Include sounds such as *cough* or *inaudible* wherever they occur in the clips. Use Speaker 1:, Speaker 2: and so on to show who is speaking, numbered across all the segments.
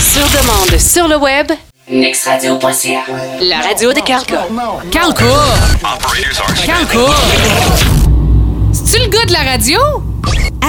Speaker 1: Sur demande, sur le web,
Speaker 2: nextradio.ca.
Speaker 1: la radio de Calca.
Speaker 3: Calco! Calco! C'est-tu le gars de la radio?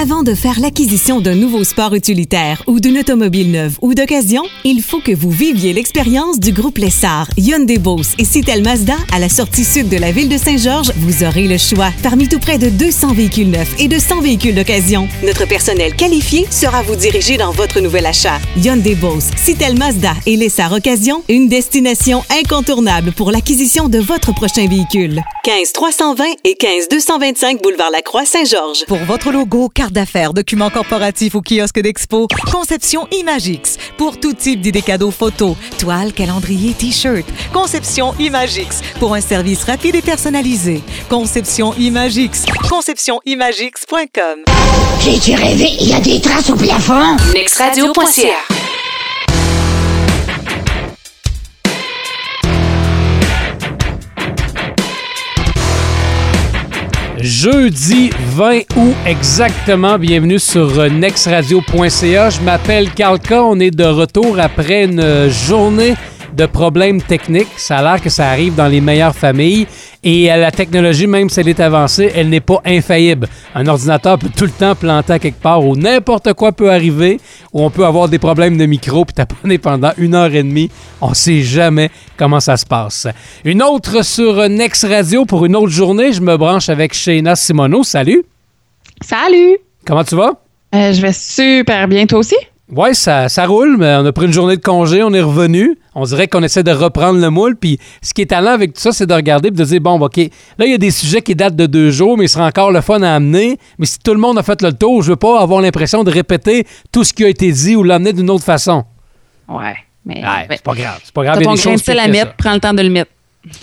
Speaker 4: Avant de faire l'acquisition d'un nouveau sport utilitaire ou d'une automobile neuve ou d'occasion, il faut que vous viviez l'expérience du groupe Lessard, Hyundai Bose et Citel Mazda à la sortie sud de la ville de Saint-Georges. Vous aurez le choix parmi tout près de 200 véhicules neufs et de 100 véhicules d'occasion. Notre personnel qualifié sera vous diriger dans votre nouvel achat. Hyundai Bose, Citel Mazda et Lessard Occasion, une destination incontournable pour l'acquisition de votre prochain véhicule. 15 320 et 15 225 boulevard Lacroix Saint-Georges.
Speaker 5: Pour votre logo, carte d'affaires, documents corporatifs ou kiosque d'expo, Conception Imagix. Pour tout type d'idées cadeaux photos, toile, calendrier, t-shirt. Conception Imagix. Pour un service rapide et personnalisé. Conception Imagix. ConceptionImagix.com.
Speaker 2: J'ai-tu rêvé? Il y a des traces au plafond?
Speaker 1: nextradio.ca.
Speaker 6: Jeudi 20 août exactement. Bienvenue sur euh, nextradio.ca. Je m'appelle Kalka. On est de retour après une euh, journée de problèmes techniques. Ça a l'air que ça arrive dans les meilleures familles. Et euh, la technologie, même si elle est avancée, elle n'est pas infaillible. Un ordinateur peut tout le temps planter à quelque part où n'importe quoi peut arriver, où on peut avoir des problèmes de micro puis taponner pendant une heure et demie. On sait jamais comment ça se passe. Une autre sur Next Radio pour une autre journée. Je me branche avec Shayna Simono. Salut.
Speaker 7: Salut!
Speaker 6: Comment tu vas?
Speaker 7: Euh, je vais super bien, toi aussi?
Speaker 6: Ouais, ça, ça roule, mais on a pris une journée de congé, on est revenu. On dirait qu'on essaie de reprendre le moule. Puis ce qui est talent avec tout ça, c'est de regarder et de dire bon, OK, là, il y a des sujets qui datent de deux jours, mais il sera encore le fun à amener. Mais si tout le monde a fait le tour, je veux pas avoir l'impression de répéter tout ce qui a été dit ou l'amener d'une autre façon.
Speaker 7: Ouais. Mais
Speaker 6: Ouais, c'est pas grave. C'est pas grave.
Speaker 7: T'as
Speaker 6: il y a
Speaker 7: ton
Speaker 6: des choses pires
Speaker 7: à
Speaker 6: que
Speaker 7: mettre, prends le temps de le mettre.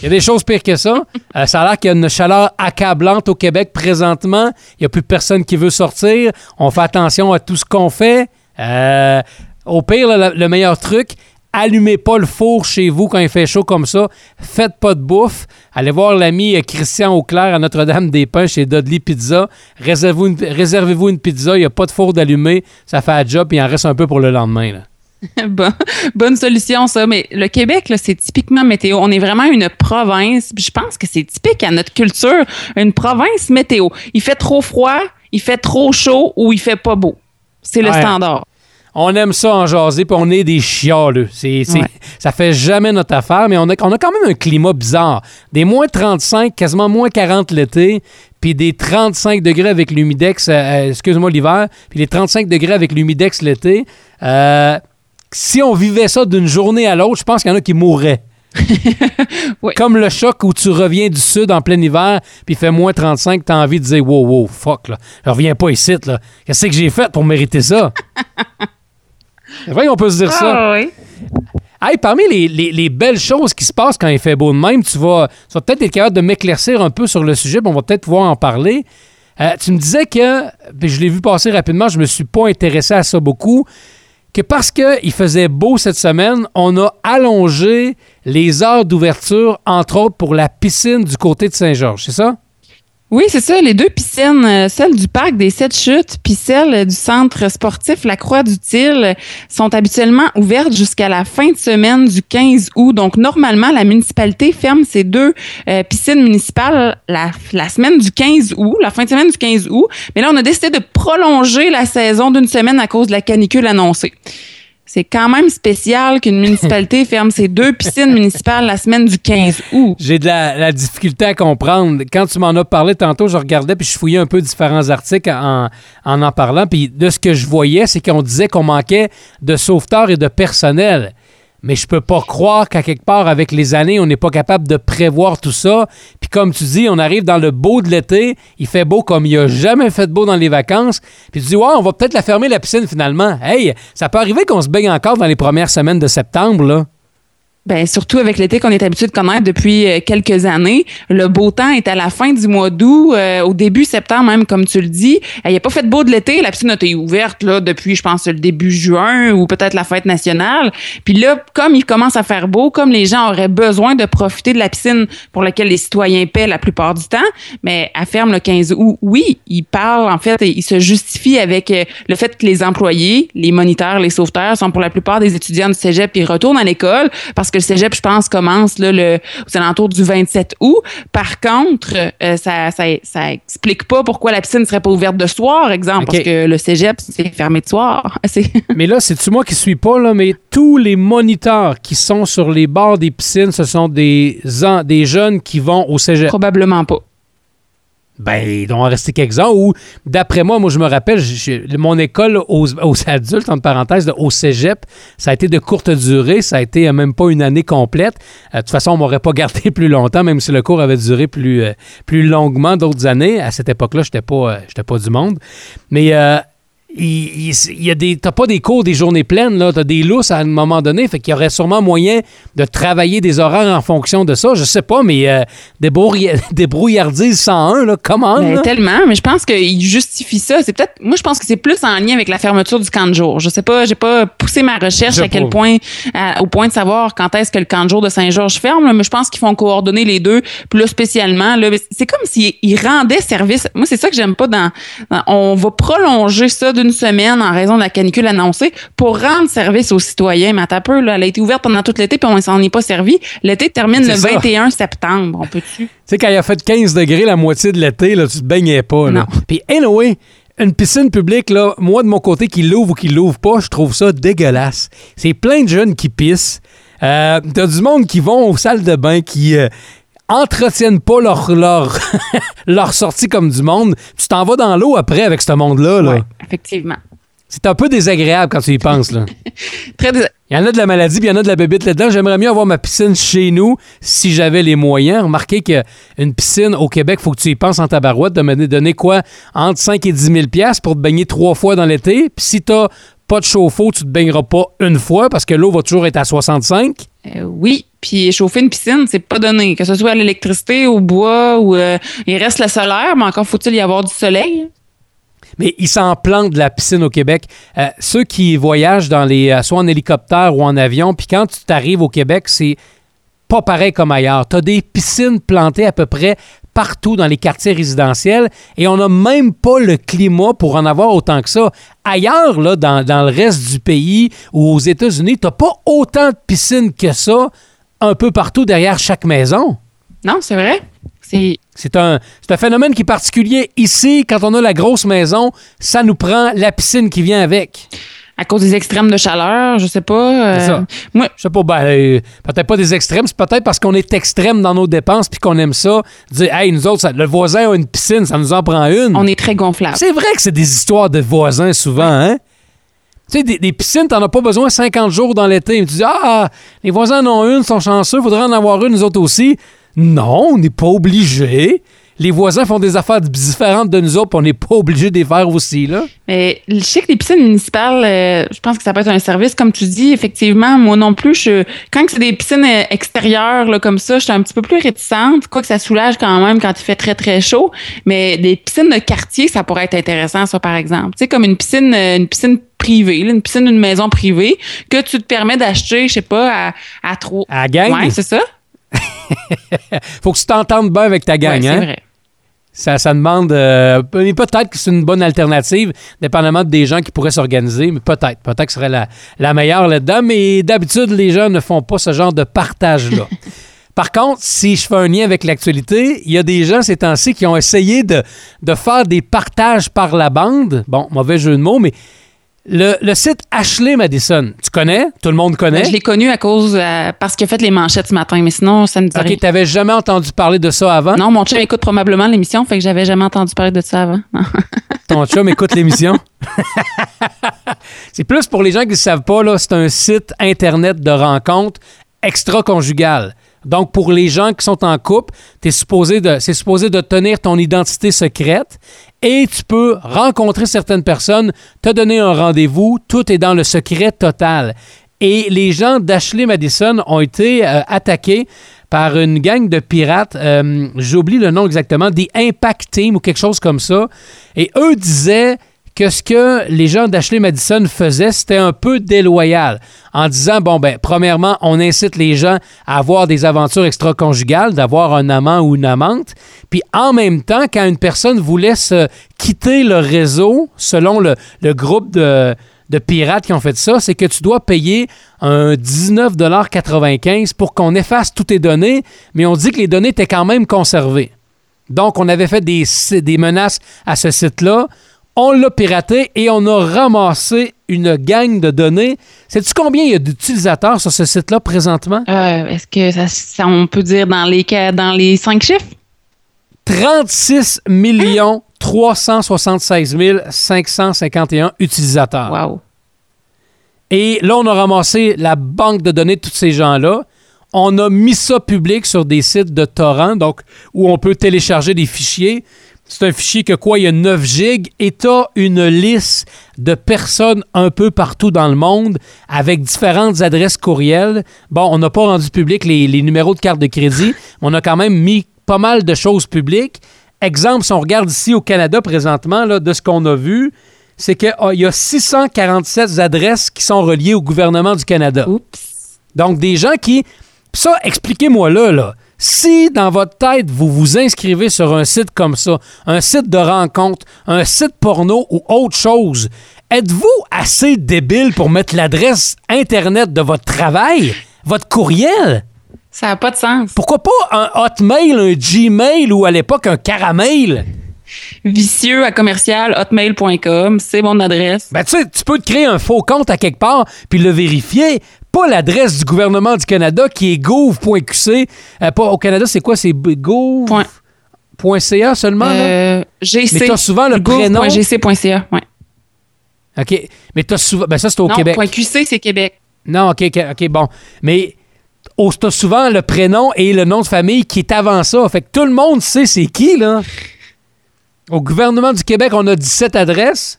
Speaker 6: Il y a des choses pires que ça. *laughs* Euh, ça a l'air qu'il y a une chaleur accablante au Québec présentement. Il n'y a plus personne qui veut sortir. On fait attention à tout ce qu'on fait. Euh, au pire, le, le meilleur truc, allumez pas le four chez vous quand il fait chaud comme ça. Faites pas de bouffe. Allez voir l'ami euh, Christian Auclair à Notre-Dame-des-Pins chez Dudley Pizza. Réservez-vous une, pizza. Il n'y a pas de four d'allumer. Ça fait un job. Il en reste un peu pour le lendemain. *laughs*
Speaker 7: bonne solution, ça. Mais le Québec, c'est typiquement météo. On est vraiment une province. Je pense que c'est typique à notre culture, une province météo. Il fait trop froid, il fait trop chaud ou il fait pas beau. C'est le
Speaker 6: Ouais.
Speaker 7: standard.
Speaker 6: On aime ça en jaser, puis on est des chialeux. C'est, c'est-
Speaker 7: Ouais.
Speaker 6: Ça fait jamais notre affaire, mais on a, on a quand même un climat bizarre. Des moins 35, quasiment moins 40 l'été, puis des 35 degrés avec l'humidex, euh, euh, excuse-moi, l'hiver, puis les 35 degrés avec l'humidex l'été. Euh, si on vivait ça d'une journée à l'autre, je pense qu'il y en a qui mourraient. *laughs*
Speaker 7: Oui.
Speaker 6: Comme le choc où tu reviens du sud en plein hiver, puis il fait moins 35, t'as envie de dire wow, wow, fuck, là. Je reviens pas ici, là. Qu'est-ce que j'ai fait pour mériter ça? C'est vrai qu'on peut se dire ça.
Speaker 7: Ah oui.
Speaker 6: Hey, parmi les, les- les belles choses qui se passent quand il fait beau de même, tu vas, tu vas peut-être être capable de m'éclaircir un peu sur le sujet, puis on va peut-être pouvoir en parler. Euh, tu me disais que, puis je l'ai vu passer rapidement, je me suis pas intéressé à ça beaucoup, que parce qu'il faisait beau cette semaine, on a allongé les heures d'ouverture, entre autres pour la piscine du côté de Saint-Georges, c'est ça?
Speaker 7: Oui, c'est ça. Les deux piscines, euh, celle du parc des Sept Chutes puis celle du centre sportif La Croix du Til, sont habituellement ouvertes jusqu'à la fin de semaine du 15 août. Donc, normalement, la municipalité ferme ces deux euh, piscines municipales la semaine du 15 août, la fin de semaine du 15 août. Mais là, on a décidé de prolonger la saison d'une semaine à cause de la canicule annoncée. C'est quand même spécial qu'une municipalité *laughs* ferme ses deux piscines municipales la semaine du 15 août.
Speaker 6: J'ai de la, la difficulté à comprendre. Quand tu m'en as parlé tantôt, je regardais puis je fouillais un peu différents articles en en, en parlant. Puis de ce que je voyais, c'est qu'on disait qu'on manquait de sauveteurs et de personnel. Mais je peux pas croire qu'à quelque part, avec les années, on n'est pas capable de prévoir tout ça. Puis comme tu dis, on arrive dans le beau de l'été, il fait beau comme il a jamais fait beau dans les vacances. Puis tu dis, ouais, on va peut-être la fermer la piscine finalement. Hey, ça peut arriver qu'on se baigne encore dans les premières semaines de septembre, là.
Speaker 7: Ben, surtout avec l'été qu'on est habitué de connaître depuis euh, quelques années. Le beau temps est à la fin du mois d'août, euh, au début septembre même, comme tu le dis. Il n'y a pas fait beau de l'été. La piscine a été ouverte là, depuis, je pense, le début juin ou peut-être la fête nationale. Puis là, comme il commence à faire beau, comme les gens auraient besoin de profiter de la piscine pour laquelle les citoyens paient la plupart du temps, mais elle ferme le 15 août. Oui, il parle, en fait, il se justifie avec euh, le fait que les employés, les moniteurs, les sauveteurs sont pour la plupart des étudiants du cégep et retournent à l'école parce que le cégep, je pense, commence là, le, aux alentours du 27 août. Par contre, euh, ça, ça, ça explique pas pourquoi la piscine serait pas ouverte de soir, exemple, parce que le cégep, c'est fermé de soir. *laughs*
Speaker 6: Mais là, c'est-tu moi qui suis pas, là, mais tous les moniteurs qui sont sur les bords des piscines, ce sont des, des jeunes qui vont au cégep?
Speaker 7: Probablement pas.
Speaker 6: Ben, il doit en rester quelques-uns. Ou, d'après moi, moi, je me rappelle, mon école aux, adultes, entre parenthèses, au cégep, ça a été de courte durée. Ça a été euh, même pas une année complète. Euh, de toute façon, on m'aurait pas gardé *laughs* plus longtemps, même si le cours avait duré plus, euh, plus longuement d'autres années. À cette époque-là, j'étais pas, euh, pas du monde. Mais il, y a des, t'as pas des cours des journées pleines, là. T'as des lousses à un moment donné. Fait qu'il y aurait sûrement moyen de travailler des horaires en fonction de ça. Je sais pas, mais euh, débrouilla- *laughs* débrouillardise 101, là, comment?
Speaker 7: Ben, tellement, mais je pense qu'il justifie ça. C'est peut-être, moi, je pense que c'est plus en lien avec la fermeture du camp de jour. Je sais pas, j'ai pas poussé ma recherche à quel point, à- au point de savoir quand est-ce que le camp de jour de Saint-Georges ferme, là, mais je pense qu'ils font coordonner les deux. Là, spécialement, là, c'est comme s'ils ils rendaient service. Moi, c'est ça que j'aime pas dans, dans- on va prolonger ça d'une semaine en raison de la canicule annoncée pour rendre service aux citoyens. Mais un peu, là, elle a été ouverte pendant tout l'été puis on s'en est pas servi. L'été termine le
Speaker 6: ça.
Speaker 7: 21 septembre. On peut-tu?
Speaker 6: Tu sais, quand il a fait 15 degrés la moitié de l'été, là, tu te baignais pas. Là.
Speaker 7: Non.
Speaker 6: Puis, anyway, une piscine publique, là, moi, de mon côté, qui l'ouvre ou qui l'ouvre pas, je trouve ça dégueulasse. C'est plein de jeunes qui pissent. Euh, T'as du monde qui vont aux salles de bain, qui euh, entretiennent pas leur, leur, *laughs* leur sortie comme du monde. Tu t'en vas dans l'eau après avec ce monde-là. Là.
Speaker 7: Ouais, effectivement.
Speaker 6: C'est un peu désagréable quand tu y penses. Là. *laughs*
Speaker 7: Très dés-
Speaker 6: Il y en a de la maladie, puis il y en a de la bébite là-dedans. J'aimerais mieux avoir ma piscine chez nous si j'avais les moyens. Remarquez qu'une piscine au Québec, faut que tu y penses en tabarouette de me donner quoi? Entre 5 et 10 000 piastres pour te baigner trois fois dans l'été. Puis si t'as pas de chauffe-eau, tu te baigneras pas une fois parce que l'eau va toujours être à 65.
Speaker 7: Euh, oui, puis chauffer une piscine, c'est pas donné. Que ce soit à l'électricité, au bois ou euh, il reste le solaire, mais encore faut-il y avoir du soleil.
Speaker 6: Mais ils s'en plantent de la piscine au Québec. Euh, ceux qui voyagent dans les, soit en hélicoptère ou en avion, puis quand tu t'arrives au Québec, c'est pas pareil comme ailleurs. Tu as des piscines plantées à peu près partout dans les quartiers résidentiels et on n'a même pas le climat pour en avoir autant que ça. Ailleurs, là, dans, dans le reste du pays ou aux États-Unis, tu pas autant de piscines que ça un peu partout derrière chaque maison.
Speaker 7: Non, c'est vrai. C'est
Speaker 6: un, c'est un phénomène qui est particulier. Ici, quand on a la grosse maison, ça nous prend la piscine qui vient avec.
Speaker 7: À cause des extrêmes de chaleur, je sais pas. euh,
Speaker 6: C'est ça.
Speaker 7: moi,
Speaker 6: Je sais pas, ben, euh, peut-être pas des extrêmes, c'est peut-être parce qu'on est extrême dans nos dépenses puis qu'on aime ça. Dire, hey, nous autres, ça- le voisin a une piscine, ça nous en prend une.
Speaker 7: on est très gonflable.
Speaker 6: C'est vrai que c'est des histoires de voisins souvent, hein? Tu sais, des, des piscines, t'en as pas besoin 50 jours dans l'été. Tu dis, ah, les voisins en ont une, sont chanceux, faudrait en avoir une, nous autres aussi. Non, on n'est pas obligé. Les voisins font des affaires différentes de nous autres, puis on n'est pas obligé de les faire aussi, là.
Speaker 7: Mais je sais que les piscines municipales, euh, je pense que ça peut être un service, comme tu dis, effectivement. Moi non plus, je, quand c'est des piscines euh, extérieures là, comme ça, je suis un petit peu plus réticente. Quoi que ça soulage quand même quand il fait très très chaud. Mais des piscines de quartier, ça pourrait être intéressant, ça par exemple. Tu sais, comme une piscine, euh, une piscine privée, là, une piscine d'une maison privée que tu te permets d'acheter, je sais pas, à, à trop.
Speaker 6: À gang,
Speaker 7: Ouais, c'est ça. *laughs*
Speaker 6: faut que tu t'entendes bien avec ta gang,
Speaker 7: Ouais, c'est
Speaker 6: hein?
Speaker 7: vrai.
Speaker 6: Ça, ça demande. euh, mais peut-être que c'est une bonne alternative, dépendamment des gens qui pourraient s'organiser, mais peut-être. Peut-être que ce serait la, la meilleure là-dedans. Mais d'habitude, les gens ne font pas ce genre de partage-là. *laughs* Par contre, si je fais un lien avec l'actualité, il y a des gens ces temps-ci qui ont essayé de, de faire des partages par la bande. Bon, mauvais jeu de mots, mais le, le site Ashley Madison, tu connais? Tout le monde connaît?
Speaker 7: Je l'ai connu à cause euh, parce qu'il a fait les manchettes ce matin, mais sinon ça me dit.
Speaker 6: OK, t'avais jamais entendu parler de ça avant?
Speaker 7: Non, mon chum écoute probablement l'émission, fait que j'avais jamais entendu parler de ça avant. *laughs*
Speaker 6: Ton chum écoute l'émission? *laughs* c'est plus pour les gens qui ne savent pas, là, c'est un site Internet de rencontres extra-conjugales. Donc, pour les gens qui sont en couple, t'es supposé de, c'est supposé de tenir ton identité secrète et tu peux rencontrer certaines personnes, te donner un rendez-vous, tout est dans le secret total. Et les gens d'Ashley Madison ont été euh, attaqués par une gang de pirates. euh, J'oublie le nom exactement, des Impact Team ou quelque chose comme ça. Et eux disaient que ce que les gens d'Ashley Madison faisaient, c'était un peu déloyal. En disant, bon, ben, premièrement, on incite les gens à avoir des aventures extra-conjugales, d'avoir un amant ou une amante. Puis en même temps, quand une personne voulait se quitter le réseau, selon le, le groupe de, de pirates qui ont fait ça, c'est que tu dois payer un 19,95 pour qu'on efface toutes tes données, mais on dit que les données étaient quand même conservées. Donc, on avait fait des, des menaces à ce site-là. On l'a piraté et on a ramassé une gang de données. Sais-tu combien il y a d'utilisateurs sur ce site-là présentement?
Speaker 7: Euh, Est-ce que ça, ça- on peut dire dans les, ca- dans les cinq chiffres?
Speaker 6: 36 millions 376 551 utilisateurs.
Speaker 7: Wow.
Speaker 6: Et là, on a ramassé la banque de données de tous ces gens-là. On a mis ça public sur des sites de torrent, donc où on peut télécharger des fichiers. C'est un fichier que quoi, il y a 9 gigs et tu as une liste de personnes un peu partout dans le monde avec différentes adresses courriels. Bon, on n'a pas rendu public les, les numéros de carte de crédit, mais on a quand même mis pas mal de choses publiques. Exemple, si on regarde ici au Canada présentement, là, de ce qu'on a vu, c'est qu'il y a 647 adresses qui sont reliées au gouvernement du Canada.
Speaker 7: Oups.
Speaker 6: Donc, des gens qui. Ça, expliquez-moi là, là. Si dans votre tête, vous vous inscrivez sur un site comme ça, un site de rencontre, un site porno ou autre chose, êtes-vous assez débile pour mettre l'adresse Internet de votre travail, votre courriel?
Speaker 7: Ça n'a pas de sens.
Speaker 6: Pourquoi pas un Hotmail, un Gmail ou à l'époque un Caramel?
Speaker 7: Vicieux à commercial hotmail.com, c'est mon adresse.
Speaker 6: Ben, tu sais, tu peux te créer un faux compte à quelque part puis le vérifier. Pas l'adresse du gouvernement du Canada qui est gouv.qc. Euh, pas au Canada, c'est quoi? C'est
Speaker 7: Point.
Speaker 6: seulement? là?
Speaker 7: Euh, GC.
Speaker 6: Mais t'as souvent le prénom?
Speaker 7: ouais.
Speaker 6: OK. Mais t'as souvent. Ben, ça, c'est au
Speaker 7: non,
Speaker 6: Québec.
Speaker 7: point QC, c'est Québec.
Speaker 6: Non, OK, OK, bon. Mais au- t'as souvent le prénom et le nom de famille qui est avant ça. Fait que tout le monde sait c'est qui, là. Au gouvernement du Québec, on a 17 adresses.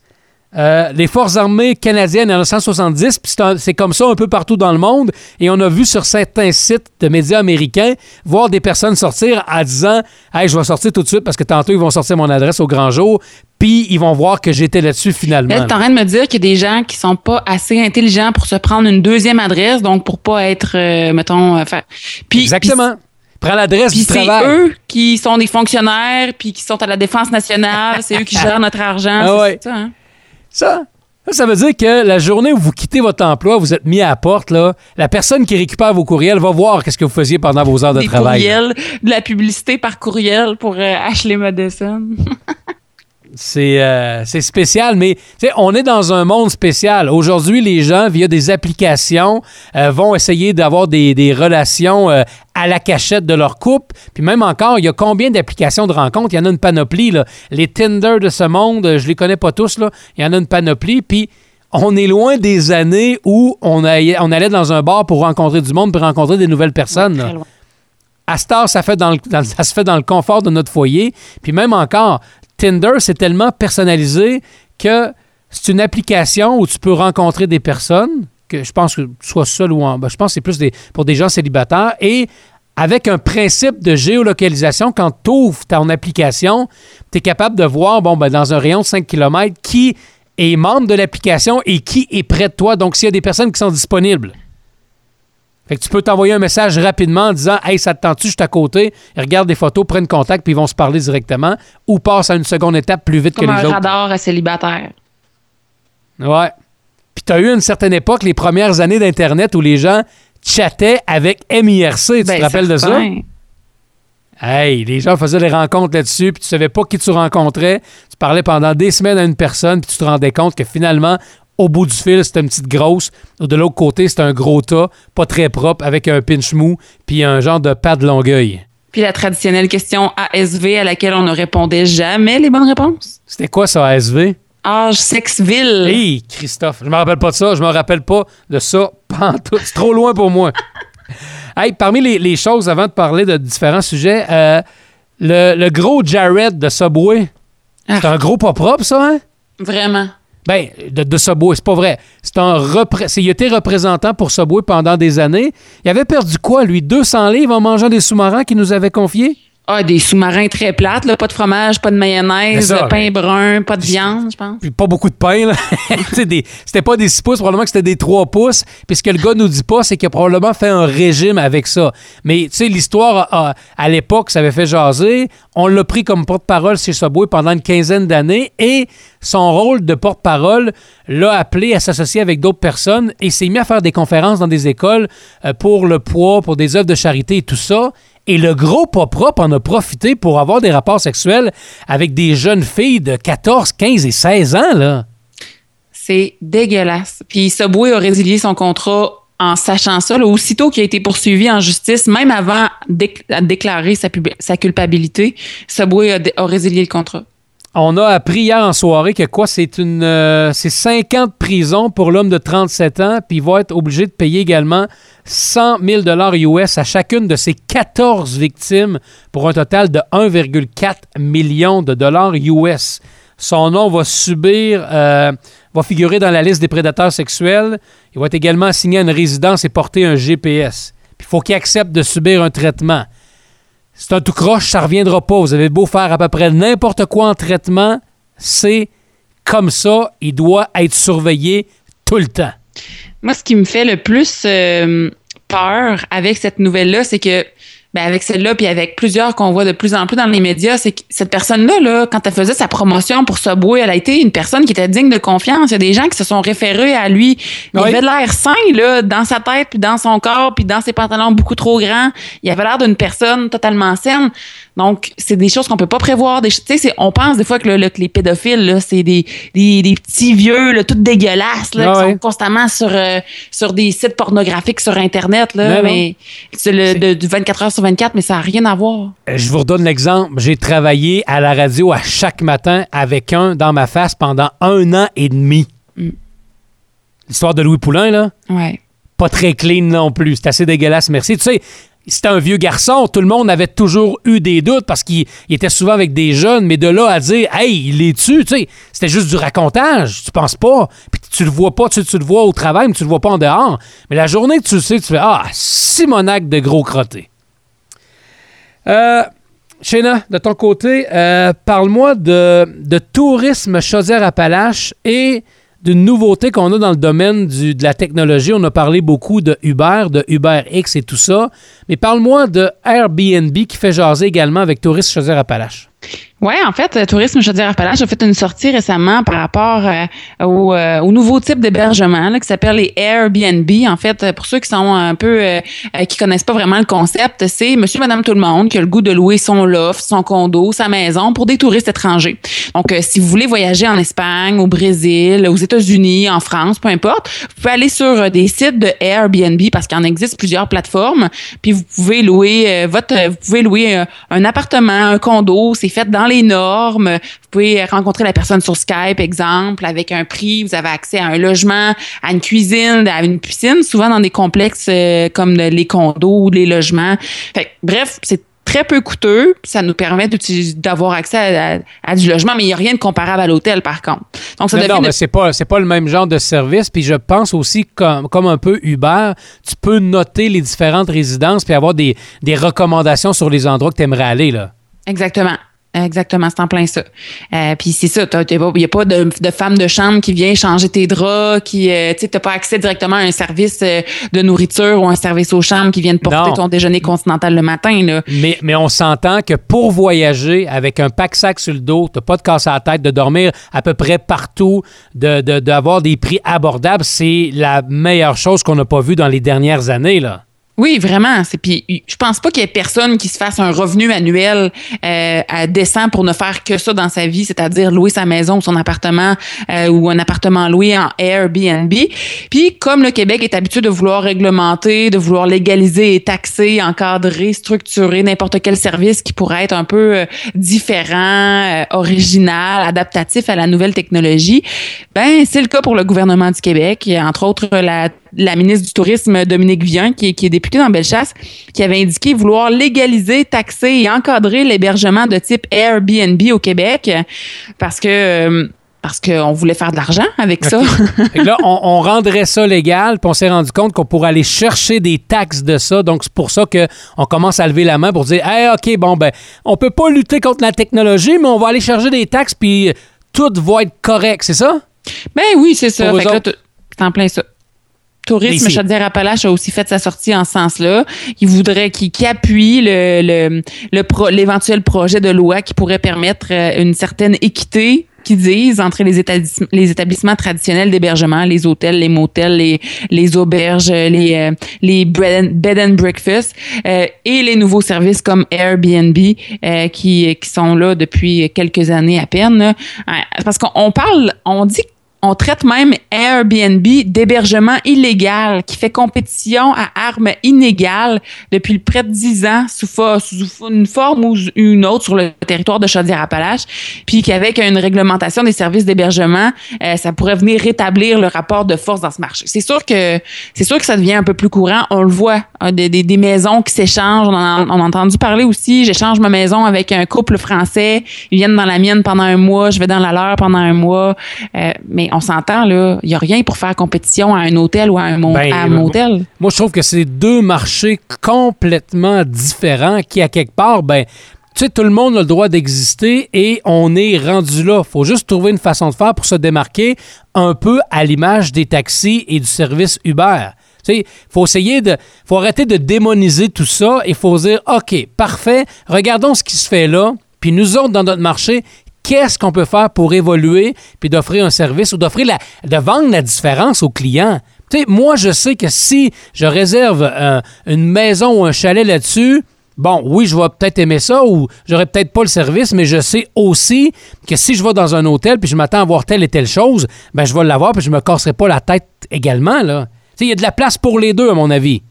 Speaker 6: Euh, les Forces armées canadiennes, en a 170, puis c'est un- c'est comme ça un peu partout dans le monde. Et on a vu sur certains sites de médias américains voir des personnes sortir en disant Hey, je vais sortir tout de suite parce que tantôt ils vont sortir mon adresse au grand jour, puis ils vont voir que j'étais là-dessus finalement.
Speaker 7: Là, t'es en train de me dire qu'il y a des gens qui sont pas assez intelligents pour se prendre une deuxième adresse, donc pour pas être, euh, mettons, euh,
Speaker 6: Exactement. Prends l'adresse
Speaker 7: Puis
Speaker 6: du
Speaker 7: c'est
Speaker 6: travail.
Speaker 7: eux qui sont des fonctionnaires, puis qui sont à la défense nationale, c'est eux qui *laughs* gèrent notre argent.
Speaker 6: Ah
Speaker 7: c'est
Speaker 6: ouais.
Speaker 7: ça, hein?
Speaker 6: Ça, ça, veut dire que la journée où vous quittez votre emploi, vous êtes mis à la porte, là, la personne qui récupère vos courriels va voir qu'est-ce que vous faisiez pendant vos heures de
Speaker 7: Des
Speaker 6: travail.
Speaker 7: courriels, de la publicité par courriel pour euh, Ashley Madison. *laughs*
Speaker 6: C'est euh, c'est spécial, mais on est dans un monde spécial. Aujourd'hui, les gens, via des applications, euh, vont essayer d'avoir des, des relations euh, à la cachette de leur couple. Puis même encore, il y a combien d'applications de rencontres? Il y en a une panoplie. Là. Les Tinder de ce monde, je les connais pas tous. Là. Il y en a une panoplie. Puis on est loin des années où on, allait- on allait dans un bar pour rencontrer du monde puis rencontrer des nouvelles personnes. là. À heure, ça, fait dans le- dans- ça se fait dans le confort de notre foyer. Puis même encore, Tinder, c'est tellement personnalisé que c'est une application où tu peux rencontrer des personnes, que je pense que tu sois seul ou en... ben, je pense que c'est plus des, pour des gens célibataires, et avec un principe de géolocalisation, quand tu ouvres ton application, tu es capable de voir, bon, ben, dans un rayon de 5 km, qui est membre de l'application et qui est près de toi. Donc, s'il y a des personnes qui sont disponibles. Fait que tu peux t'envoyer un message rapidement en disant Hey, ça te tente-tu, je suis à côté, ils regardent des photos, prennent contact, puis ils vont se parler directement, ou passent à une seconde étape plus vite
Speaker 7: Comme
Speaker 6: que
Speaker 7: un
Speaker 6: les autres.
Speaker 7: radar à célibataire.
Speaker 6: Ouais. Puis tu as eu une certaine époque, les premières années d'Internet, où les gens chattaient avec MIRC. Tu
Speaker 7: Ben,
Speaker 6: te rappelles de ça? Hey, les gens faisaient des rencontres là-dessus, puis tu savais pas qui tu rencontrais. Tu parlais pendant des semaines à une personne, puis tu te rendais compte que finalement, au bout du fil, c'était une petite grosse. De l'autre côté, c'était un gros tas, pas très propre, avec un pinch mou, puis un genre de pas de longueuil.
Speaker 7: Puis la traditionnelle question ASV à laquelle on ne répondait jamais les bonnes réponses.
Speaker 6: C'était quoi ça, ASV?
Speaker 7: Âge, sexe, ville.
Speaker 6: Hey, Christophe, je me rappelle pas de ça, je me rappelle pas de ça. C'est trop loin pour moi. *laughs* hey, parmi les, les choses, avant de parler de différents sujets, euh, le, le gros Jared de Subway, c'est
Speaker 7: Ah.
Speaker 6: un gros pas propre, ça, hein?
Speaker 7: Vraiment.
Speaker 6: Ben, de, de Subway, c'est pas vrai. C'est un repré- c'est- il été représentant pour Subway pendant des années. Il avait perdu quoi, lui? 200 livres en mangeant des sous-marins qu'il nous avait confiés?
Speaker 7: Ah, des sous-marins très plates, là, pas de fromage, pas de mayonnaise,
Speaker 6: ça,
Speaker 7: pain brun, pas de viande, je pense.
Speaker 6: Puis pas beaucoup de pain, là. *laughs* C'était pas des 6 pouces, probablement que c'était des 3 pouces. Puis ce que le gars nous dit pas, c'est qu'il a probablement fait un régime avec ça. Mais tu sais, l'histoire, a- à l'époque, ça avait fait jaser. On l'a pris comme porte-parole chez Subway pendant une quinzaine d'années et son rôle de porte-parole l'a appelé à s'associer avec d'autres personnes et s'est mis à faire des conférences dans des écoles euh, pour le poids, pour des œuvres de charité et tout ça. Et le gros pas propre en a profité pour avoir des rapports sexuels avec des jeunes filles de 14, 15 et 16 ans, là.
Speaker 7: C'est dégueulasse. Puis Subway a résilié son contrat en sachant ça, aussitôt qu'il a été poursuivi en justice, même avant à déclarer sa, culpabilité, Subway a résilié le contrat.
Speaker 6: On a appris hier en soirée que quoi, c'est une euh, c'est 5 ans de prison pour l'homme de 37 ans, puis il va être obligé de payer également 100 000 US à chacune de ses 14 victimes pour un total de 1,4 million de dollars US. Son nom va subir, euh, va figurer dans la liste des prédateurs sexuels. Il va être également assigné à une résidence et porter un GPS. Puis il faut qu'il accepte de subir un traitement. C'est un tout croche, ça reviendra pas. Vous avez beau faire à peu près n'importe quoi en traitement, c'est comme ça. Il doit être surveillé tout le temps.
Speaker 7: Moi, ce qui me fait le plus euh, peur avec cette nouvelle-là, c'est que, ben, avec celle-là, puis avec plusieurs qu'on voit de plus en plus dans les médias, c'est que cette personne-là, là, quand elle faisait sa promotion pour Subway, elle a été une personne qui était digne de confiance. Il y a des gens qui se sont référés à lui. Il
Speaker 6: Oui.
Speaker 7: avait de l'air sain, là, dans sa tête, puis dans son corps, puis dans ses pantalons beaucoup trop grands. Il avait l'air d'une personne totalement saine. Donc, c'est des choses qu'on peut pas prévoir. Des, on pense des fois que, le- le- que les pédophiles, c'est des, des, des petits vieux, là, tout dégueulasses, là,
Speaker 6: Ah
Speaker 7: qui
Speaker 6: ouais.
Speaker 7: sont constamment sur, euh, sur des sites pornographiques sur Internet, là,
Speaker 6: Non, non.
Speaker 7: mais c'est le de- du 24 heures sur 24, mais ça n'a rien à voir.
Speaker 6: Euh, Je vous redonne l'exemple. J'ai travaillé à la radio à chaque matin avec un dans ma face pendant un an et demi.
Speaker 7: Mm.
Speaker 6: L'histoire de Louis Poulain, là,
Speaker 7: Ouais.
Speaker 6: pas très clean non plus. C'est assez dégueulasse, merci. Tu sais, c'était un vieux garçon. Tout le monde avait toujours eu des doutes parce qu'il il était souvent avec des jeunes, mais de là à dire, hey, il est tu tu sais, c'était juste du racontage. Tu penses pas. Puis tu le vois pas, tu, tu le vois au travail, mais tu le vois pas en dehors. Mais la journée que tu le sais, tu fais, ah, Simonac de gros crotté. Euh, de ton côté, euh, parle-moi de, de tourisme Chaudière-Appalaches et d'une nouveauté qu'on a dans le domaine de la technologie. On a parlé beaucoup de Uber, de Uber X et tout ça. Mais parle-moi de Airbnb qui fait jaser également avec Tourisme Chaudière-Appalaches.
Speaker 7: Oui, en fait, euh, Tourisme Chaudière-Appalaches a fait une sortie récemment par rapport euh, au, euh, au nouveau type d'hébergement qui s'appelle les Airbnb. En fait, euh, pour ceux qui sont un peu euh, euh, qui connaissent pas vraiment le concept, c'est Monsieur, Madame, tout le monde qui a le goût de louer son loft, son condo, sa maison pour des touristes étrangers. Donc, si vous voulez voyager en Espagne, au Brésil, aux États-Unis, en France, peu importe, vous pouvez aller sur des sites de Airbnb parce qu'il en existe plusieurs plateformes. Puis vous pouvez louer votre, vous pouvez louer un appartement, un condo. C'est fait dans les normes. Vous pouvez rencontrer la personne sur Skype, exemple, avec un prix. Vous avez accès à un logement, à une cuisine, à une piscine, souvent dans des complexes euh, comme les condos ou les logements. Fait bref, c'est très peu coûteux. Ça nous permet d'avoir accès à, à- à du logement, mais il n'y a rien de comparable à l'hôtel, par contre. Donc, ça
Speaker 6: non,
Speaker 7: de-
Speaker 6: mais c'est pas, c'est pas le même genre de service. Puis je pense aussi, comme, comme un peu Uber, tu peux noter les différentes résidences puis avoir des, des recommandations sur les endroits que tu aimerais aller. Là.
Speaker 7: Exactement. Exactement, c'est en plein ça. Euh, puis c'est ça, il n'y a pas de, de femme de chambre qui vient changer tes draps, qui, euh, tu n'as pas accès directement à un service euh, de nourriture ou un service aux chambres qui viennent porter
Speaker 6: Non.
Speaker 7: ton déjeuner continental le matin. Là.
Speaker 6: Mais, mais on s'entend que pour voyager avec un pack-sac sur le dos, tu pas de casse à la tête, de dormir à peu près partout, de, de- d'avoir des prix abordables, c'est la meilleure chose qu'on n'a pas vue dans les dernières années. Là.
Speaker 7: Oui, vraiment. C'est puis je pense pas qu'il y ait personne qui se fasse un revenu annuel euh, à décent pour ne faire que ça dans sa vie, c'est-à-dire louer sa maison ou son appartement euh, ou un appartement loué en Airbnb. Puis comme le Québec est habitué de vouloir réglementer, de vouloir légaliser et taxer, encadrer, structurer n'importe quel service qui pourrait être un peu euh, différent, euh, original, adaptatif à la nouvelle technologie, ben c'est le cas pour le gouvernement du Québec, entre autres la ministre du Tourisme, Dominique Vian, qui est, qui est députée dans Bellechasse, qui avait indiqué vouloir légaliser, taxer et encadrer l'hébergement de type Airbnb au Québec parce que euh, parce qu'on voulait faire de l'argent avec ça. *laughs*
Speaker 6: Là, on, on rendrait ça légal, puis on s'est rendu compte qu'on pourrait aller chercher des taxes de ça. Donc, c'est pour ça qu'on commence à lever la main pour dire Hey, OK, bon, ben, on peut pas lutter contre la technologie, mais on va aller chercher des taxes, puis tout va être correct, c'est ça?
Speaker 7: Ben oui, c'est ça. Fait que là, en plein ça. Tourisme. Chaudière-Appalaches a aussi fait sa sortie en ce sens-là. Il voudrait qu'il qu'il appuie le, le, le pro- l'éventuel projet de loi qui pourrait permettre euh, une certaine équité qu'ils disent entre les établissements, les établissements traditionnels d'hébergement, les hôtels, les motels, les, les auberges, les, euh, les bed and, bed and breakfast euh, et les nouveaux services comme Airbnb euh, qui, qui sont là depuis quelques années à peine. Euh, Parce qu'on on parle, on dit on traite même Airbnb d'hébergement illégal qui fait compétition à armes inégales depuis près de 10 ans sous, une forme ou une autre sur le territoire de Chaudière-Appalaches, puis qu'avec une réglementation des services d'hébergement, euh, ça pourrait venir rétablir le rapport de force dans ce marché. C'est sûr que c'est sûr que ça devient un peu plus courant. On le voit, hein, des, des- maisons qui s'échangent. On, en a- on a entendu parler aussi. J'échange ma maison avec un couple français. Ils viennent dans la mienne pendant un mois. Je vais dans la leur pendant un mois. Euh, mais on s'entend là, il y a rien pour faire compétition à un hôtel ou à un, mon-
Speaker 6: Ben,
Speaker 7: à un motel.
Speaker 6: Moi, je trouve que c'est deux marchés complètement différents qui, à quelque part, ben, tu sais, tout le monde a le droit d'exister et on est rendu là. faut juste trouver une façon de faire pour se démarquer un peu à l'image des taxis et du service Uber. Sais, faut essayer de. faut arrêter de démoniser tout ça et faut se dire OK, parfait, regardons ce qui se fait là, puis nous autres, dans notre marché, qu'est-ce qu'on peut faire pour évoluer puis d'offrir un service ou d'offrir la. de vendre la différence aux clients? Moi, je sais que si je réserve une maison ou un chalet là-dessus, bon, oui, je vais peut-être aimer ça ou j'aurais peut-être pas le service, mais je sais aussi que si je vais dans un hôtel puis je m'attends à voir telle et telle chose, ben je vais l'avoir puis je me casserai pas la tête également, là. Il y a de la place pour les deux, à mon avis.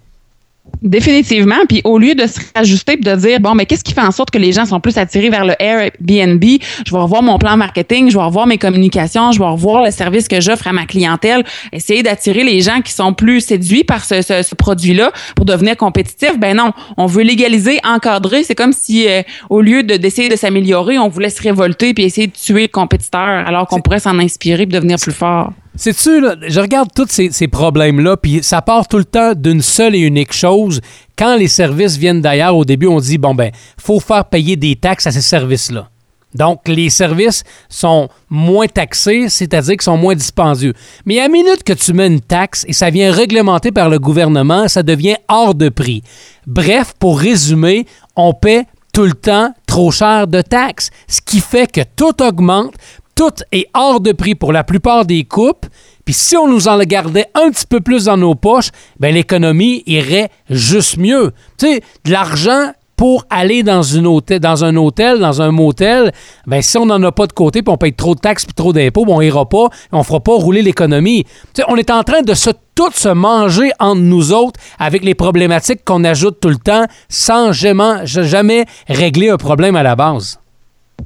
Speaker 7: Définitivement. Puis au lieu de se rajuster et de dire bon, mais qu'est-ce qui fait en sorte que les gens sont plus attirés vers le Airbnb? Je vais revoir mon plan marketing, je vais revoir mes communications, je vais revoir le service que j'offre à ma clientèle. Essayer d'attirer les gens qui sont plus séduits par ce, ce- ce produit-là pour devenir compétitifs. Ben non, on veut légaliser, encadrer. C'est comme si euh, au lieu de d'essayer de s'améliorer, on voulait se révolter puis essayer de tuer le compétiteur, alors qu'on pourrait s'en inspirer et devenir plus fort.
Speaker 6: Là, je regarde tous ces, problèmes-là, puis ça part tout le temps d'une seule et unique chose. Quand les services viennent d'ailleurs, au début, on dit, bon, ben, faut faire payer des taxes à ces services-là. Donc, les services sont moins taxés, c'est-à-dire qu'ils sont moins dispendieux. Mais à minute que tu mets une taxe et ça vient réglementé par le gouvernement, ça devient hors de prix. Bref, pour résumer, on paie tout le temps trop cher de taxes, ce qui fait que tout augmente, tout est hors de prix pour la plupart des coupes. Puis si on nous en gardait un petit peu plus dans nos poches, ben l'économie irait juste mieux. Tu sais, de l'argent pour aller dans, une dans un hôtel, dans un motel, ben si on n'en a pas de côté, puis on paye trop de taxes puis trop d'impôts, ben on ira pas, on fera pas rouler l'économie. Tu sais, on est en train de se tout se manger entre nous autres avec les problématiques qu'on ajoute tout le temps sans jamais, jamais régler un problème à la base.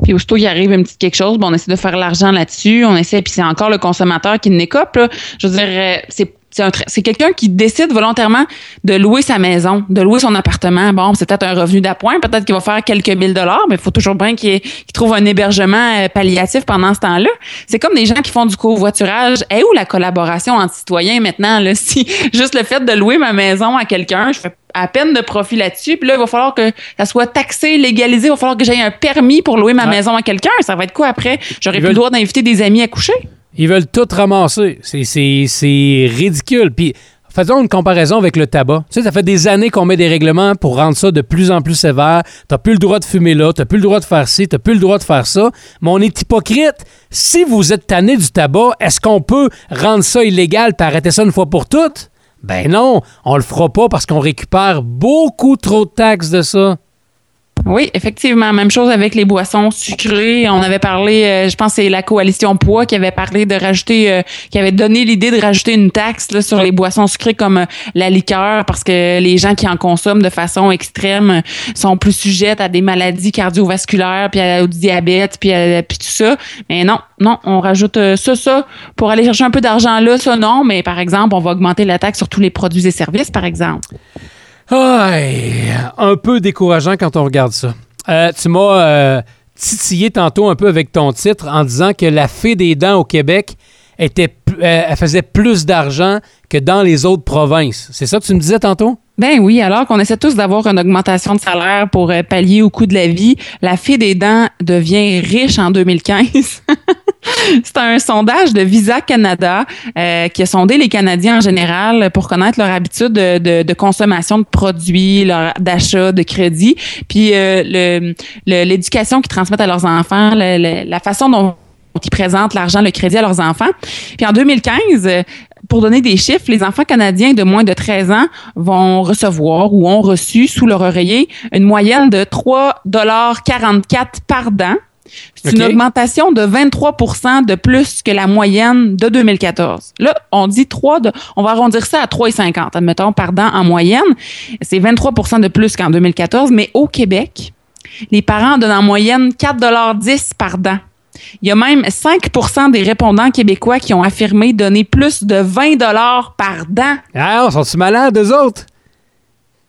Speaker 7: Puis aussitôt qu'il arrive une petite quelque chose, bon, on essaie de faire l'argent là-dessus, on essaie, puis c'est encore le consommateur qui n'écope. là. Je veux dire, euh, c'est c'est un tra- c'est quelqu'un qui décide volontairement de louer sa maison, de louer son appartement. Bon, c'est peut-être un revenu d'appoint, peut-être qu'il va faire quelques mille dollars, mais il faut toujours bien qu'il trouve un hébergement euh, palliatif pendant ce temps-là. C'est comme des gens qui font du covoiturage. Et où la collaboration entre citoyens maintenant? Là, *laughs* si juste le fait de louer ma maison à quelqu'un, je fais à peine de profit là-dessus. Puis là, il va falloir que ça soit taxé, légalisé. Il va falloir que j'aie un permis pour louer ma
Speaker 6: Ouais.
Speaker 7: maison à quelqu'un. Ça va être quoi après? J'aurais plus le droit d'inviter des amis à coucher?
Speaker 6: Ils veulent tout ramasser. C'est- ridicule. Puis, faisons une comparaison avec le tabac. Tu sais, ça fait des années qu'on met des règlements pour rendre ça de plus en plus sévère. T'as plus le droit de fumer là, t'as plus le droit de faire ci, t'as plus le droit de faire ça. Mais on est hypocrite. Si vous êtes tanné du tabac, est-ce qu'on peut rendre ça illégal et arrêter ça une fois pour toutes? Ben non, on le fera pas parce qu'on récupère beaucoup trop de taxes de ça.
Speaker 7: Oui, effectivement. Même chose avec les boissons sucrées. On avait parlé, euh, je pense que c'est la coalition Poids qui avait parlé de rajouter, euh, qui avait donné l'idée de rajouter une taxe là, sur les boissons sucrées comme euh, la liqueur parce que les gens qui en consomment de façon extrême sont plus sujettes à des maladies cardiovasculaires, puis à- au diabète, puis, à- puis tout ça. Mais non, non, on rajoute ça, ça pour aller chercher un peu d'argent là, ça non. Mais par exemple, on va augmenter la taxe sur tous les produits et services, par exemple.
Speaker 6: Un peu décourageant quand on regarde ça. Euh, tu m'as euh, titillé tantôt un peu avec ton titre en disant que la fée des dents au Québec était, euh, elle faisait plus d'argent que dans les autres provinces. C'est ça que tu me disais tantôt?
Speaker 7: Ben oui, alors qu'on essaie tous d'avoir une augmentation de salaire pour pallier au coût de la vie, la fée des dents devient riche en 2015. *laughs* *laughs* C'est un sondage de Visa Canada euh, qui a sondé les Canadiens en général pour connaître leur habitude de, consommation de produits, leur d'achat, de crédit, puis euh, l'éducation qu'ils transmettent à leurs enfants, la façon dont ils présentent l'argent, le crédit à leurs enfants. Puis en 2015, euh, pour donner des chiffres, les enfants canadiens de moins de 13 ans vont recevoir ou ont reçu sous leur oreiller une moyenne de 3,44 par dent. C'est une augmentation de 23% de plus que la moyenne de 2014. Là, on dit 3 de, on va arrondir ça à 3,50, admettons, par dent en moyenne. C'est 23% de plus qu'en 2014, mais au Québec, les parents donnent en moyenne 4,10 par dent. Il y a même 5% des répondants québécois qui ont affirmé donner plus de 20 par dent.
Speaker 6: Ah, sont-ils malades, eux autres?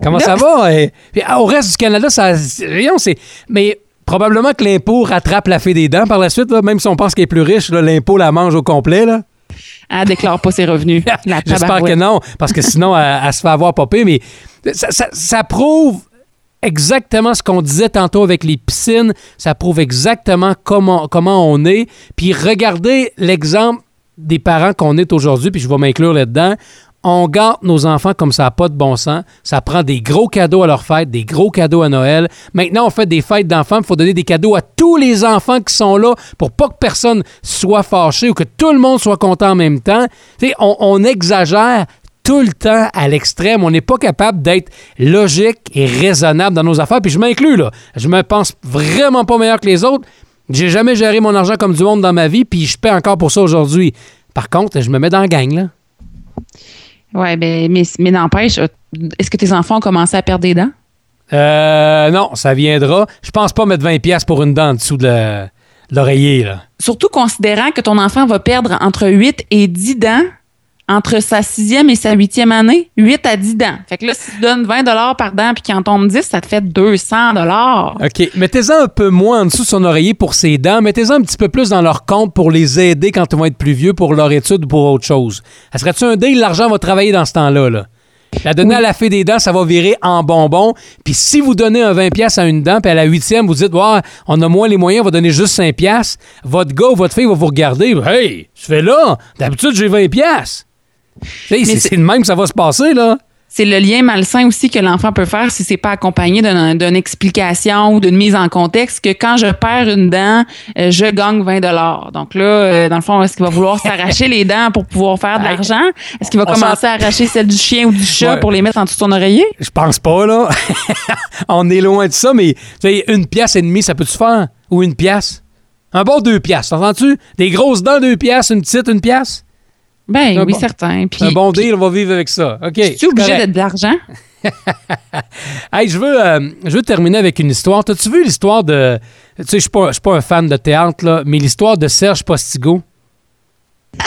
Speaker 6: Comment ça va? Puis, ah, au reste du Canada, ça. c'est- voyons, c'est. Mais probablement que l'impôt rattrape la fée des dents par la suite, là, même si on pense qu'elle est plus riche, l'impôt la mange au complet. Là.
Speaker 7: Elle déclare pas ses revenus. *laughs*
Speaker 6: J'espère que non, parce que sinon, elle, elle se fait avoir popé. Mais ça, ça- ça prouve exactement ce qu'on disait tantôt avec les piscines. Ça prouve exactement comment, comment on est. Puis regardez l'exemple des parents qu'on est aujourd'hui, puis je vais m'inclure là-dedans. On garde nos enfants comme ça n'a pas de bon sens. Ça prend des gros cadeaux à leur fête, des gros cadeaux à Noël. Maintenant, on fait des fêtes d'enfants. Il faut donner des cadeaux à tous les enfants qui sont là pour pas que personne soit fâché ou que tout le monde soit content en même temps. On, on exagère tout le temps à l'extrême. On n'est pas capable d'être logique et raisonnable dans nos affaires. Puis je m'inclus, là. Je me pense vraiment pas meilleur que les autres. J'ai jamais géré mon argent comme du monde dans ma vie, puis je paie encore pour ça aujourd'hui. Par contre, je me mets dans la gang, là.
Speaker 7: Ouais, ben, mais, mais n'empêche, euh, est-ce que tes enfants ont commencé à perdre des dents?
Speaker 6: Euh, non, ça viendra. Je pense pas mettre 20$ piastres pour une dent en dessous de l'oreiller, là.
Speaker 7: Surtout considérant que ton enfant va perdre entre 8 et 10 dents entre sa sixième et sa huitième année. 8 à 10 dents. Fait que là, si tu donnes 20 par dent puis qu'il en tombe 10, ça te fait 200
Speaker 6: OK. Mettez-en un peu moins en dessous de son oreiller pour ses dents. Mettez-en un petit peu plus dans leur compte pour les aider quand ils vont être plus vieux pour leur étude ou pour autre chose. Ça serait-tu un deal? L'argent va travailler dans ce temps-là, là. La donner à la fée des dents, ça va virer en bonbon. Puis si vous donnez un 20$ piastres à une dent, puis à la huitième, vous dites, on a moins les moyens, on va donner juste 5$, piastres. votre gars ou votre fille va vous regarder. Hey, je fais là, d'habitude, j'ai 20$. piastres. C'est de même que ça va se passer, là.
Speaker 7: C'est le lien malsain aussi que l'enfant peut faire si c'est pas accompagné d'un- d'une explication ou d'une mise en contexte que quand je perds une dent, euh, je gagne 20 Donc là, euh, dans le fond, est-ce qu'il va vouloir s'arracher les dents pour pouvoir faire de l'argent? Est-ce qu'il va
Speaker 6: On
Speaker 7: commencer à arracher celle du chien ou du chat
Speaker 6: Ouais.
Speaker 7: pour les mettre en dessous de son oreiller?
Speaker 6: Je pense pas, là. *laughs* On est loin de ça, mais tu sais, une pièce et demie, ça peut-tu faire? Ou une pièce? Un bon deux pièces, t'entends-tu? Des grosses dents, deux pièces, une petite, une pièce?
Speaker 7: Ben oui,
Speaker 6: bon-
Speaker 7: certain. Puis,
Speaker 6: Un bon
Speaker 7: puis,
Speaker 6: deal, on va vivre avec ça. OK.
Speaker 7: es-tu obligé
Speaker 6: correct.
Speaker 7: d'être de l'argent? *laughs*
Speaker 6: Hey, je veux, euh, je veux terminer avec une histoire. T'as-tu vu l'histoire de. Tu sais, je suis pas, je suis pas un fan de théâtre, là, mais l'histoire de Serge Postigo? *laughs*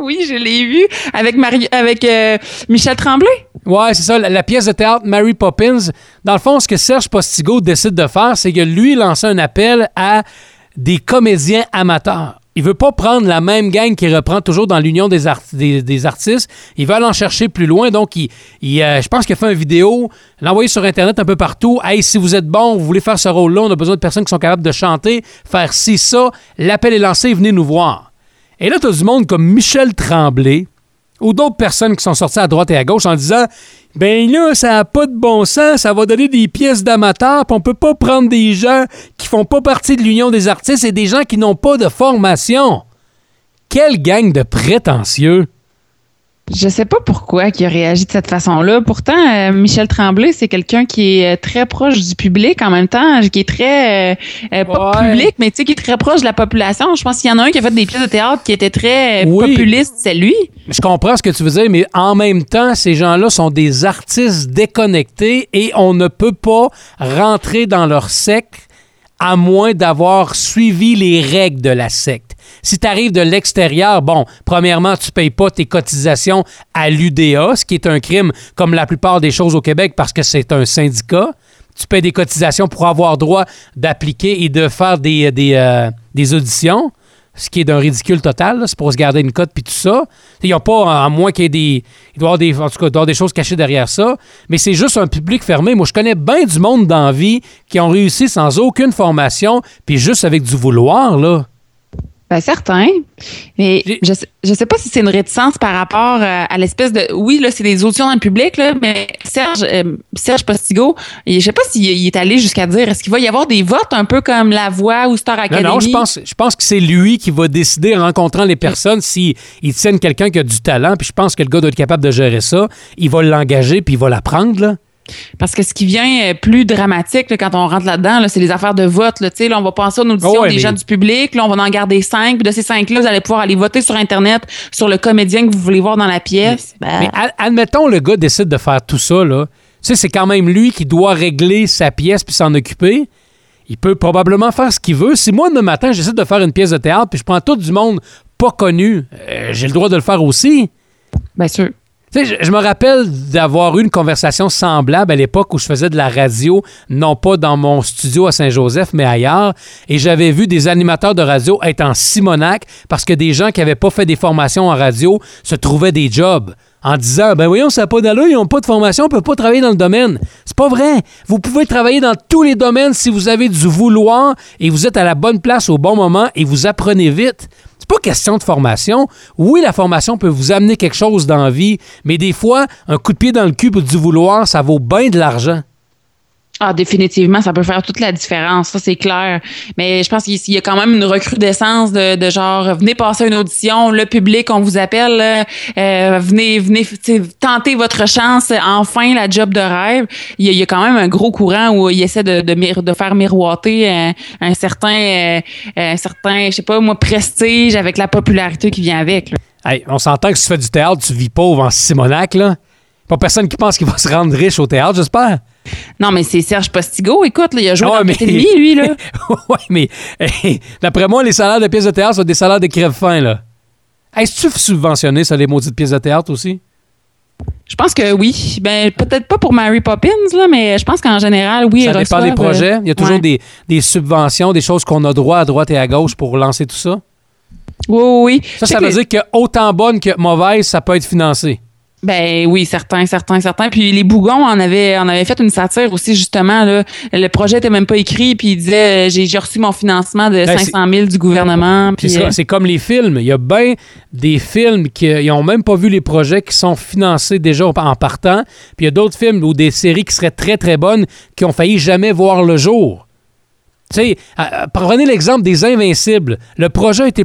Speaker 7: Oui, je l'ai vu avec, Marie, avec euh, Michel Tremblay.
Speaker 6: Ouais, c'est ça, la, la pièce de théâtre Mary Poppins. Dans le fond, ce que Serge Postigo décide de faire, c'est que lui lance un appel à des comédiens amateurs. Il veut pas prendre la même gang qui reprend toujours dans l'Union des, des, artistes. Il veut aller en chercher plus loin. Donc, il, euh, je pense qu'il a fait une vidéo, l'a envoyé sur Internet un peu partout. Hey, si vous êtes bon, vous voulez faire ce rôle-là, on a besoin de personnes qui sont capables de chanter, faire ci, ça. L'appel est lancé, venez nous voir. Et là, tu as du monde comme Michel Tremblay, ou d'autres personnes qui sont sorties à droite et à gauche en disant ben là ça n'a pas de bon sens. Ça va donner des pièces d'amateurs puis on peut pas prendre des gens qui font pas partie de l'union des artistes et des gens qui n'ont pas de formation. Quelle gang de prétentieux
Speaker 7: Je sais pas pourquoi il a réagi de cette façon-là. Pourtant, euh, Michel Tremblay, c'est quelqu'un qui est euh, très proche du public en même temps, qui est très euh, euh, pas
Speaker 6: Ouais.
Speaker 7: public, mais tu sais qui est très proche de la population. Je pense qu'il y en a un qui a fait des pièces de théâtre qui étaient très
Speaker 6: Oui.
Speaker 7: populistes, c'est lui.
Speaker 6: je comprends ce que tu veux dire mais en même temps ces gens-là sont des artistes déconnectés et on ne peut pas rentrer dans leur secte à moins d'avoir suivi les règles de la secte. Si tu arrives de l'extérieur, bon, premièrement, tu payes pas tes cotisations à l'UDA, ce qui est un crime comme la plupart des choses au Québec parce que c'est un syndicat. tu payes des cotisations pour avoir droit d'appliquer et de faire des, des, euh, des auditions, ce qui est d'un ridicule total. C'est pour se garder une cote puis tout ça. Il n'y a pas, à moins qu'il y ait des. Il doit avoir des, en tout cas, il doit avoir des choses cachées derrière ça. Mais c'est juste un public fermé. Moi, je connais bien du monde dans vie qui ont réussi sans aucune formation, puis juste avec du vouloir, là.
Speaker 7: Ben, certain. Mais je je sais pas si c'est une réticence par rapport euh, à l'espèce de. Oui, là, c'est des auditions dans le public, là, mais Serge, euh, Serge Postigo, je sais pas s'il il est allé jusqu'à dire est-ce qu'il va y avoir des votes un peu comme La Voix ou Star
Speaker 6: Non,
Speaker 7: Academy?
Speaker 6: non, je pense, je pense que c'est lui qui va décider en rencontrant les personnes s'il il tienne quelqu'un qui a du talent, puis je pense que le gars doit être capable de gérer ça. Il va l'engager, puis il va l'apprendre, là.
Speaker 7: Parce que ce qui vient euh, plus dramatique là, quand on rentre là-dedans, là, c'est les affaires de vote. Là, là, on va penser aux auditions
Speaker 6: Oh ouais,
Speaker 7: des
Speaker 6: mais-
Speaker 7: gens du public. Là, on va en garder cinq. Puis de ces cinq-là, vous allez pouvoir aller voter sur Internet sur le comédien que vous voulez voir dans la pièce. Ben,
Speaker 6: Mais ad- admettons, le gars décide de faire tout ça, là. Tu sais, c'est quand même lui qui doit régler sa pièce puis s'en occuper. Il peut probablement faire ce qu'il veut. Si moi, demain matin, j'essaie de faire une pièce de théâtre puis je prends tout du monde pas connu, euh, j'ai le droit de le faire aussi.
Speaker 7: bien sûr.
Speaker 6: Je me rappelle d'avoir eu une conversation semblable à l'époque où je faisais de la radio, non pas dans mon studio à Saint-Joseph, mais ailleurs, et j'avais vu des animateurs de radio être en Simonac parce que des gens qui n'avaient pas fait des formations en radio se trouvaient des jobs en disant ben voyons ça n'a pas d'allure, ils n'ont pas de formation, on peut pas travailler dans le domaine. C'est pas vrai. Vous pouvez travailler dans tous les domaines si vous avez du vouloir et vous êtes à la bonne place au bon moment et vous apprenez vite. Pas question de formation. Oui, la formation peut vous amener quelque chose dans la vie, mais des fois, un coup de pied dans le cul pour du vouloir, ça vaut bien de l'argent.
Speaker 7: Ah, définitivement, ça peut faire toute la différence, ça c'est clair. Mais je pense qu'il y a quand même une recrudescence de, de genre venez passer une audition, le public, on vous appelle, euh, venez, venez tenter votre chance, enfin la job de rêve. Il y a, quand même un gros courant où il essaie de, de, faire miroiter un, un certain, euh, un certain, je sais pas moi, prestige avec la popularité qui vient avec.
Speaker 6: Hey, on s'entend que si tu fais du théâtre, tu vis pauvre en Simonac, là. Pas personne qui pense qu'il va se rendre riche au théâtre, j'espère.
Speaker 7: Non, mais c'est Serge Postigo, écoute, là, il a joué
Speaker 6: Ah,
Speaker 7: dans
Speaker 6: mais-
Speaker 7: Barthélemy, lui, là. *laughs*
Speaker 6: ouais, mais hey, d'après moi, les salaires de pièces de théâtre sont des salaires de crève-fin, là. Est-ce que tu subventionné ça, les maudites pièces de théâtre aussi?
Speaker 7: Je pense que oui. Ben, peut-être pas pour Mary Poppins, là, mais je pense qu'en général, oui.
Speaker 6: ça dépend des
Speaker 7: reçoivent,
Speaker 6: projets.
Speaker 7: euh,
Speaker 6: Il y a toujours
Speaker 7: ouais.
Speaker 6: des, des subventions, des choses qu'on a droit à droite et à gauche pour lancer tout ça?
Speaker 7: Oui, oui, oui.
Speaker 6: Ça, ça veut
Speaker 7: les-
Speaker 6: dire que autant bonne que mauvaise, ça peut être financé.
Speaker 7: Ben oui, certains, certains, certains. Puis les Bougons en avaient, en avaient fait une satire aussi, justement. Là. Le projet était même pas écrit, puis il disait euh, j'ai j'ai reçu mon financement de
Speaker 6: Ben,
Speaker 7: 500 000 du gouvernement.
Speaker 6: Puis
Speaker 7: euh,
Speaker 6: c'est comme les films. Il y a bien des films qui n'ont même pas vu les projets qui sont financés déjà en partant. Puis il y a d'autres films ou des séries qui seraient très, très bonnes qui ont failli jamais voir le jour. Tu sais, prenez l'exemple des Invincibles. Le projet a été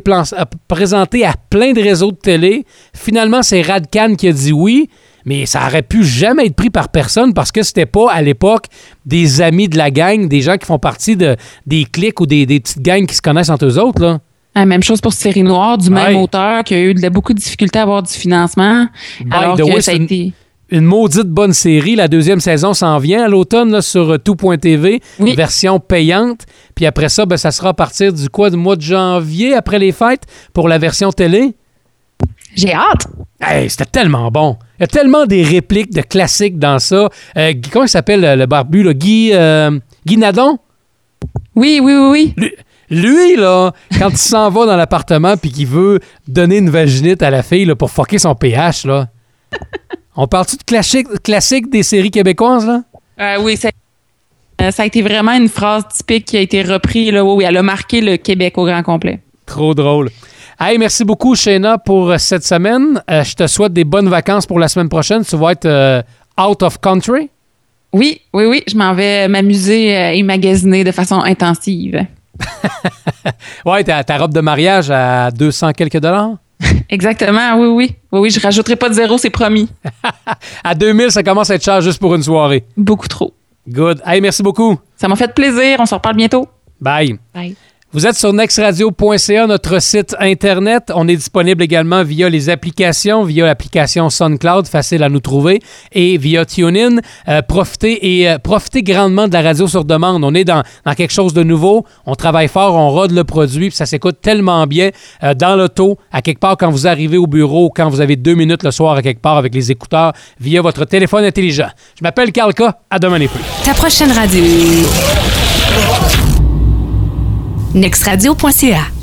Speaker 6: présenté à plein de réseaux de télé. Finalement, c'est Radcan qui a dit oui, mais ça aurait pu jamais être pris par personne parce que c'était pas à l'époque des amis de la gang, des gens qui font partie de, des clics ou des, des petites gangs qui se connaissent entre eux autres. Là.
Speaker 7: la même chose pour Série Noire, du même
Speaker 6: Ouais.
Speaker 7: auteur qui a eu de, beaucoup de difficultés à avoir du financement.
Speaker 6: By
Speaker 7: alors
Speaker 6: the
Speaker 7: que
Speaker 6: way,
Speaker 7: ça a été.
Speaker 6: Une maudite bonne série. La deuxième saison s'en vient à l'automne sur euh, tout.tv,
Speaker 7: Oui.
Speaker 6: version payante. Puis après ça, ben, ça sera à partir du quoi, du mois de janvier, après les fêtes, pour la version télé?
Speaker 7: J'ai hâte.
Speaker 6: Hey, c'était tellement bon. Il y a tellement des répliques de classiques dans ça. Euh, comment il s'appelle euh, le barbu, là? Guy, euh, Guy Nadon?
Speaker 7: Oui, oui, oui, oui.
Speaker 6: Lui, lui, là, quand il s'en va dans l'appartement puis qu'il veut donner une vaginite à la fille là, pour fucker son pH, là. On parle-tu de classique, classique des séries québécoises, là?
Speaker 7: Euh, oui, ça, euh, ça a été vraiment une phrase typique qui a été reprise. Là, oui, elle a marqué le Québec au grand complet.
Speaker 6: Trop drôle. Hey, merci beaucoup, Shayna, pour euh, cette semaine. Euh, je te souhaite des bonnes vacances pour la semaine prochaine. Tu vas être euh, out of country?
Speaker 7: Oui, oui, oui, je m'en vais m'amuser et magasiner de façon intensive. *laughs*
Speaker 6: Ouais, ta, ta robe de mariage à 200 quelques dollars?
Speaker 7: Exactement, oui, oui. Oui, oui, je rajouterai pas de zéro, c'est promis. *laughs*
Speaker 6: À 2000, ça commence à être cher juste pour une soirée.
Speaker 7: Beaucoup trop.
Speaker 6: Good. Hey, merci beaucoup.
Speaker 7: Ça m'a fait plaisir. On se reparle bientôt.
Speaker 6: Bye.
Speaker 7: Bye.
Speaker 6: Vous êtes sur nextradio.ca, notre site internet. On est disponible également via les applications, via l'application SoundCloud, facile à nous trouver, et via TuneIn. Euh, profitez et euh, profitez grandement de la radio sur demande. On est dans, dans, quelque chose de nouveau. On travaille fort, on rôde le produit, puis ça s'écoute tellement bien euh, dans l'auto, à quelque part quand vous arrivez au bureau, quand vous avez deux minutes le soir à quelque part avec les écouteurs, via votre téléphone intelligent. Je m'appelle Kalka. À demain les plus.
Speaker 1: Ta prochaine radio nextradio.ca